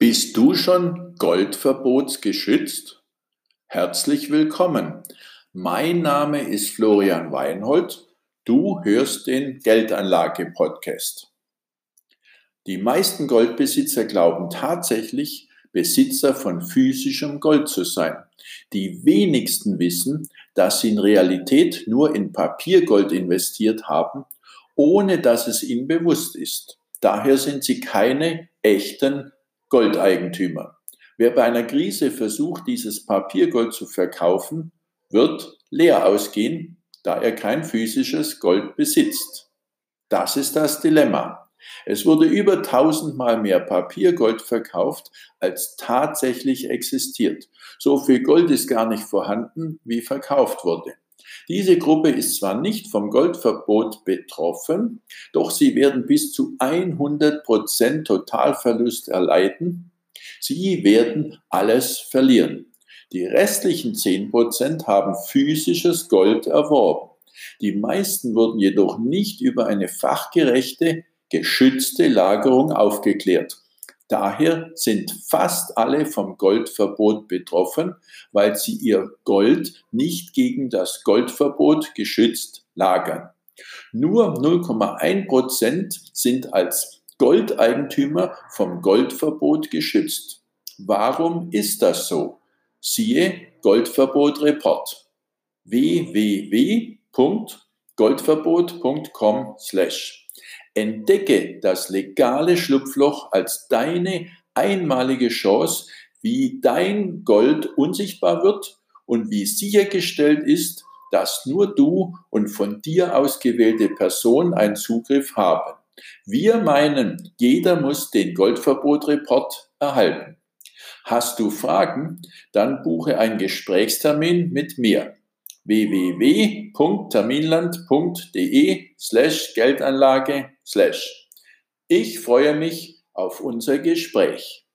Bist du schon Goldverbotsgeschützt? Herzlich willkommen. Mein Name ist Florian Weinhold. Du hörst den Geldanlage-Podcast. Die meisten Goldbesitzer glauben tatsächlich, Besitzer von physischem Gold zu sein. Die wenigsten wissen, dass sie in Realität nur in Papiergold investiert haben, ohne dass es ihnen bewusst ist. Daher sind sie keine echten Goldeigentümer. Wer bei einer Krise versucht, dieses Papiergold zu verkaufen, wird leer ausgehen, da er kein physisches Gold besitzt. Das ist das Dilemma. Es wurde über tausendmal mehr Papiergold verkauft, als tatsächlich existiert. So viel Gold ist gar nicht vorhanden, wie verkauft wurde. Diese Gruppe ist zwar nicht vom Goldverbot betroffen, doch sie werden bis zu 100% Totalverlust erleiden. Sie werden alles verlieren. Die restlichen 10% haben physisches Gold erworben. Die meisten wurden jedoch nicht über eine fachgerechte, geschützte Lagerung aufgeklärt. Daher sind fast alle vom Goldverbot betroffen, weil sie ihr Gold nicht gegen das Goldverbot geschützt lagern. Nur 0,1 Prozent sind als Goldeigentümer vom Goldverbot geschützt. Warum ist das so? Siehe Goldverbot Report www.goldverbot.com slash Entdecke das legale Schlupfloch als deine einmalige Chance, wie dein Gold unsichtbar wird und wie sichergestellt ist, dass nur du und von dir ausgewählte Personen einen Zugriff haben. Wir meinen, jeder muss den Goldverbot-Report erhalten. Hast du Fragen? Dann buche einen Gesprächstermin mit mir www.terminland.de slash Geldanlage slash. Ich freue mich auf unser Gespräch.